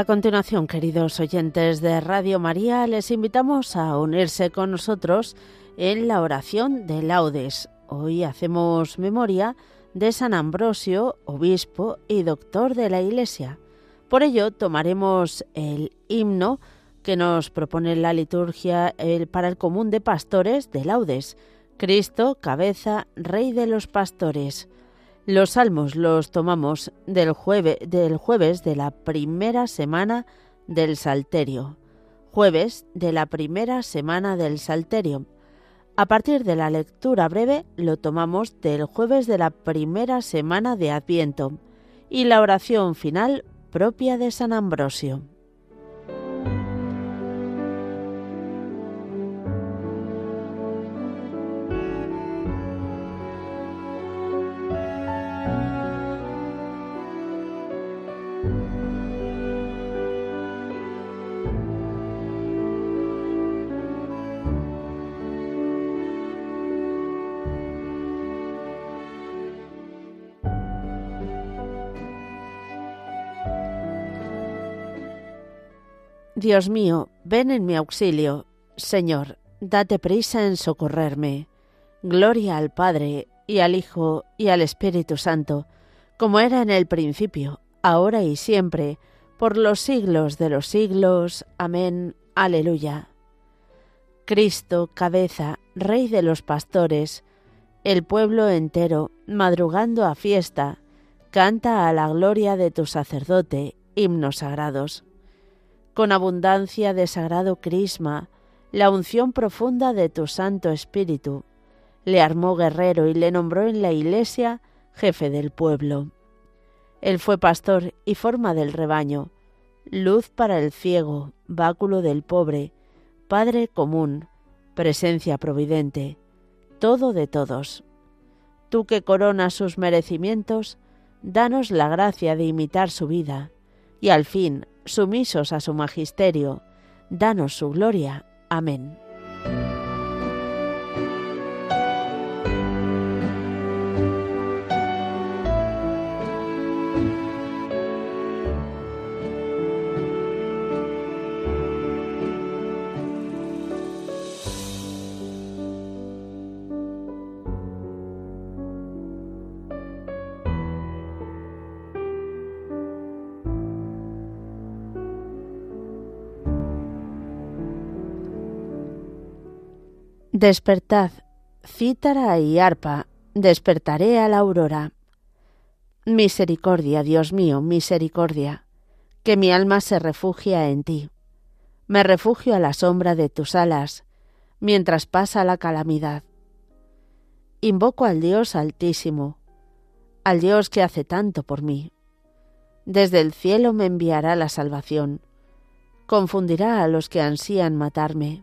A continuación, queridos oyentes de Radio María, les invitamos a unirse con nosotros en la oración de laudes. Hoy hacemos memoria de San Ambrosio, obispo y doctor de la Iglesia. Por ello, tomaremos el himno que nos propone la liturgia para el común de pastores de laudes. Cristo, cabeza, Rey de los pastores. Los salmos los tomamos del, jueves de la primera semana del Salterio. Jueves de la primera semana del Salterio. A partir de la lectura breve lo tomamos del jueves de la primera semana de Adviento y la oración final propia de San Ambrosio. Dios mío, ven en mi auxilio. Señor, date prisa en socorrerme. Gloria al Padre, y al Hijo, y al Espíritu Santo, como era en el principio, ahora y siempre, por los siglos de los siglos. Amén. Aleluya. Cristo, cabeza, Rey de los pastores, el pueblo entero, madrugando a fiesta, canta a la gloria de tu sacerdote himnos sagrados con abundancia de sagrado crisma, la unción profunda de tu Santo Espíritu. Le armó guerrero y le nombró en la iglesia jefe del pueblo. Él fue pastor y forma del rebaño, luz para el ciego, báculo del pobre, Padre común, presencia providente, todo de todos. Tú que coronas sus merecimientos, danos la gracia de imitar su vida, y al fin sumisos a su magisterio. Danos su gloria. Amén. Despertad, cítara y arpa, despertaré a la aurora. Misericordia, Dios mío, misericordia, que mi alma se refugia en ti. Me refugio a la sombra de tus alas, mientras pasa la calamidad. Invoco al Dios altísimo, al Dios que hace tanto por mí. Desde el cielo me enviará la salvación, confundirá a los que ansían matarme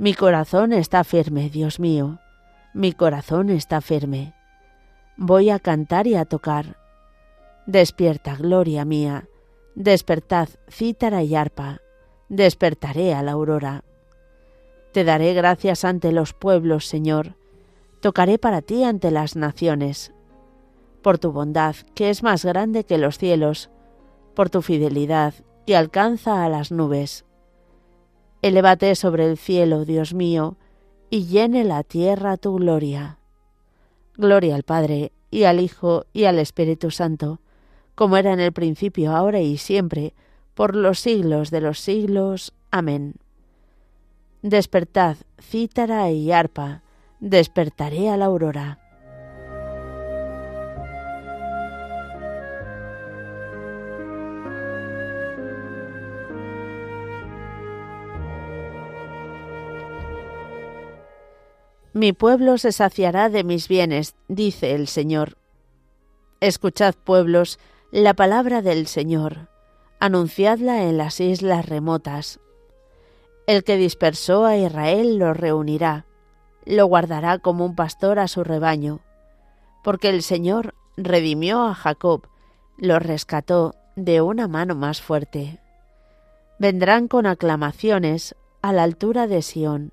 Mi corazón está firme, Dios mío, mi corazón está firme. Voy a cantar y a tocar. Despierta, gloria mía, despertad, cítara y arpa, despertaré a la aurora. Te daré gracias ante los pueblos, Señor, tocaré para ti ante las naciones. Por tu bondad, que es más grande que los cielos, por tu fidelidad, que alcanza a las nubes Elévate sobre el cielo, Dios mío, y llene la tierra tu gloria. Gloria al Padre, y al Hijo, y al Espíritu Santo, como era en el principio, ahora y siempre, por los siglos de los siglos. Amén. Despertad, cítara y arpa, despertaré a la aurora. Mi pueblo se saciará de mis bienes, dice el Señor. Escuchad, pueblos, la palabra del Señor. anunciadla en las islas remotas. El que dispersó a Israel lo reunirá, lo guardará como un pastor a su rebaño, porque el Señor redimió a Jacob, lo rescató de una mano más fuerte. Vendrán con aclamaciones a la altura de Sión,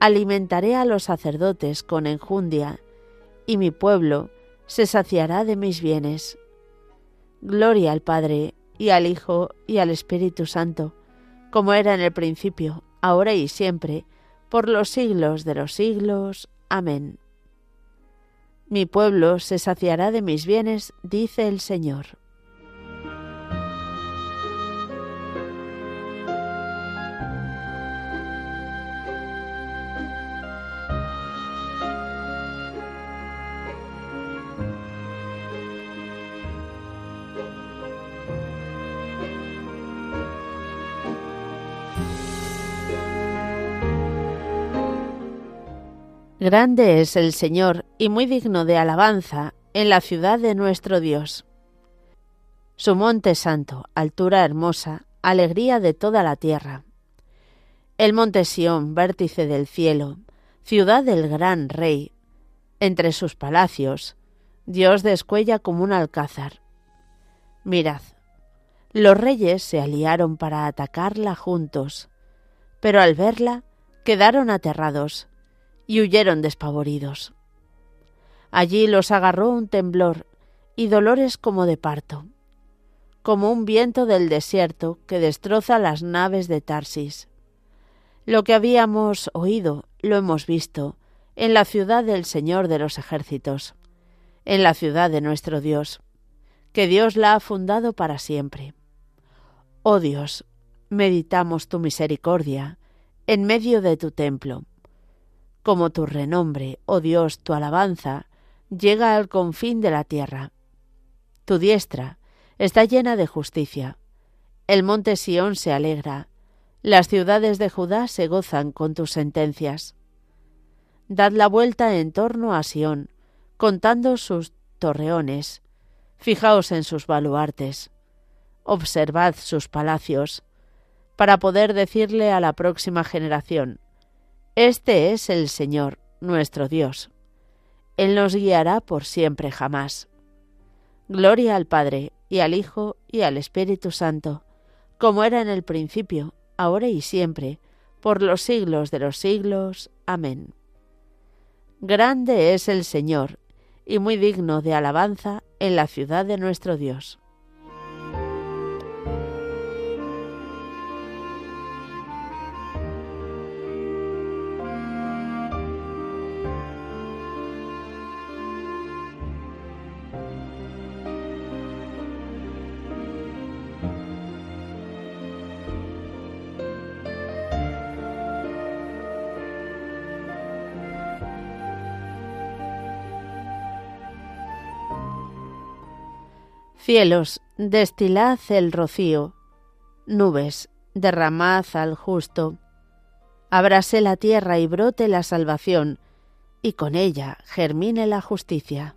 Alimentaré a los sacerdotes con enjundia, y mi pueblo se saciará de mis bienes. Gloria al Padre, y al Hijo, y al Espíritu Santo, como era en el principio, ahora y siempre, por los siglos de los siglos. Amén. Mi pueblo se saciará de mis bienes, dice el Señor. Grande es el Señor y muy digno de alabanza en la ciudad de nuestro Dios. Su monte santo, altura hermosa, alegría de toda la tierra. El monte Sión, vértice del cielo, ciudad del gran rey. Entre sus palacios, Dios descuella como un alcázar. Mirad, los reyes se aliaron para atacarla juntos, pero al verla quedaron aterrados y huyeron despavoridos. Allí los agarró un temblor y dolores como de parto, como un viento del desierto que destroza las naves de Tarsis. Lo que habíamos oído lo hemos visto en la ciudad del Señor de los ejércitos, en la ciudad de nuestro Dios, que Dios la ha fundado para siempre. Oh Dios, meditamos tu misericordia en medio de tu templo como tu renombre, oh Dios, tu alabanza, llega al confín de la tierra. Tu diestra está llena de justicia. El monte Sión se alegra. Las ciudades de Judá se gozan con tus sentencias. Dad la vuelta en torno a Sión, contando sus torreones. Fijaos en sus baluartes. Observad sus palacios, para poder decirle a la próxima generación, este es el Señor, nuestro Dios. Él nos guiará por siempre jamás. Gloria al Padre, y al Hijo, y al Espíritu Santo, como era en el principio, ahora y siempre, por los siglos de los siglos. Amén. Grande es el Señor, y muy digno de alabanza en la ciudad de nuestro Dios. Cielos, destilad el rocío, nubes, derramad al justo. Abrase la tierra y brote la salvación, y con ella germine la justicia.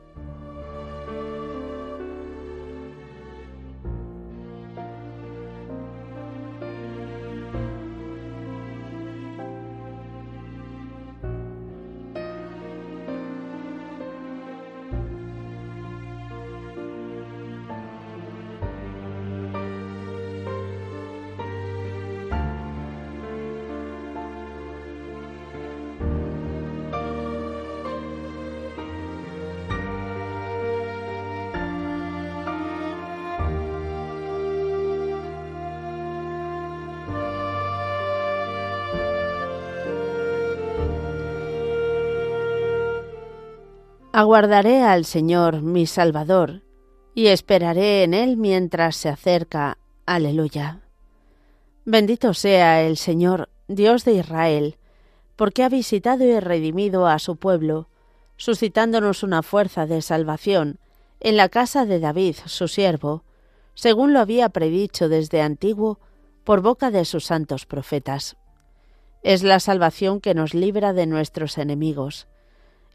Aguardaré al Señor, mi Salvador, y esperaré en Él mientras se acerca. Aleluya. Bendito sea el Señor, Dios de Israel, porque ha visitado y redimido a su pueblo, suscitándonos una fuerza de salvación en la casa de David, su siervo, según lo había predicho desde antiguo por boca de sus santos profetas. Es la salvación que nos libra de nuestros enemigos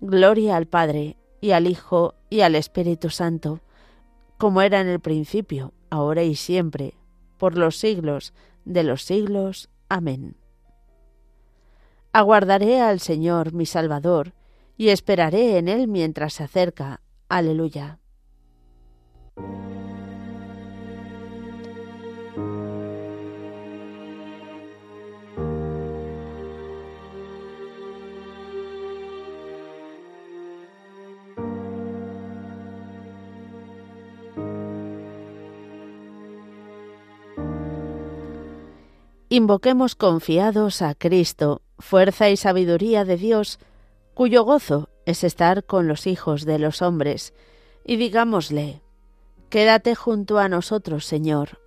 Gloria al Padre, y al Hijo, y al Espíritu Santo, como era en el principio, ahora y siempre, por los siglos de los siglos. Amén. Aguardaré al Señor mi Salvador, y esperaré en Él mientras se acerca. Aleluya. Invoquemos confiados a Cristo, fuerza y sabiduría de Dios, cuyo gozo es estar con los hijos de los hombres, y digámosle, Quédate junto a nosotros, Señor.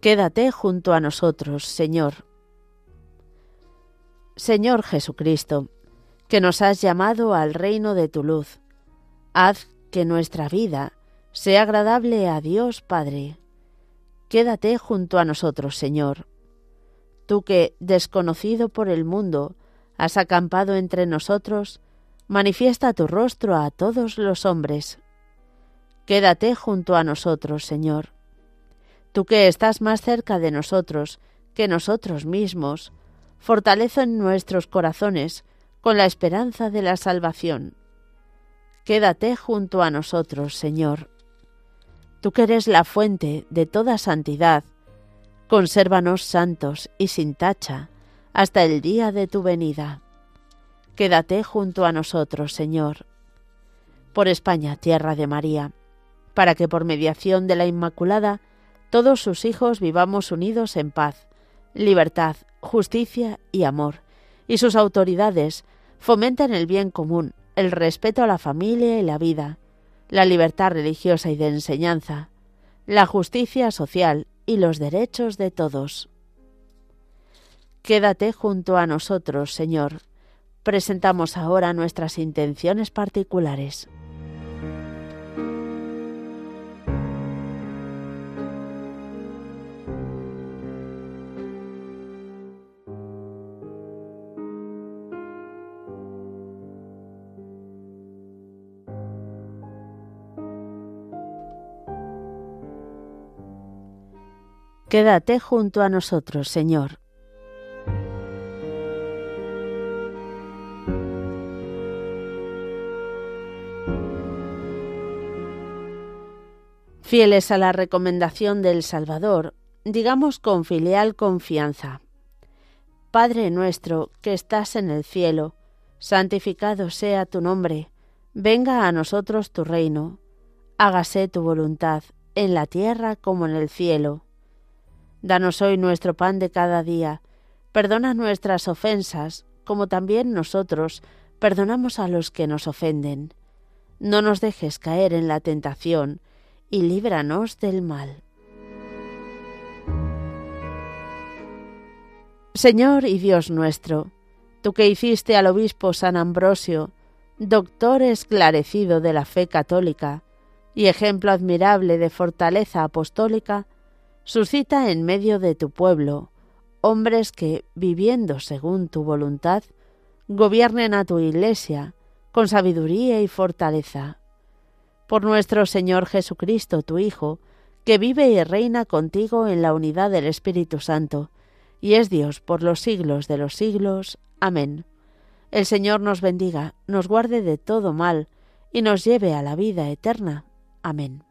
Quédate junto a nosotros, Señor. Señor Jesucristo, que nos has llamado al reino de tu luz, haz que nuestra vida sea agradable a Dios Padre. Quédate junto a nosotros, Señor. Tú que, desconocido por el mundo, has acampado entre nosotros, manifiesta tu rostro a todos los hombres. Quédate junto a nosotros, Señor. Tú que estás más cerca de nosotros que nosotros mismos, fortalece en nuestros corazones con la esperanza de la salvación. Quédate junto a nosotros, Señor. Tú que eres la fuente de toda santidad, consérvanos santos y sin tacha, hasta el día de tu venida. Quédate junto a nosotros, Señor. Por España, tierra de María, para que por mediación de la Inmaculada todos sus hijos vivamos unidos en paz, libertad, justicia y amor, y sus autoridades fomenten el bien común, el respeto a la familia y la vida, la libertad religiosa y de enseñanza, la justicia social y los derechos de todos. Quédate junto a nosotros, Señor. Presentamos ahora nuestras intenciones particulares. Quédate junto a nosotros, Señor. Fieles a la recomendación del Salvador, digamos con filial confianza. Padre nuestro que estás en el cielo, santificado sea tu nombre, venga a nosotros tu reino, hágase tu voluntad, en la tierra como en el cielo. Danos hoy nuestro pan de cada día, perdona nuestras ofensas, como también nosotros perdonamos a los que nos ofenden. No nos dejes caer en la tentación, y líbranos del mal. Señor y Dios nuestro, tú que hiciste al obispo San Ambrosio, doctor esclarecido de la fe católica y ejemplo admirable de fortaleza apostólica, suscita en medio de tu pueblo hombres que, viviendo según tu voluntad, gobiernen a tu iglesia con sabiduría y fortaleza. Por nuestro Señor Jesucristo, tu Hijo, que vive y reina contigo en la unidad del Espíritu Santo, y es Dios por los siglos de los siglos. Amén. El Señor nos bendiga, nos guarde de todo mal, y nos lleve a la vida eterna. Amén.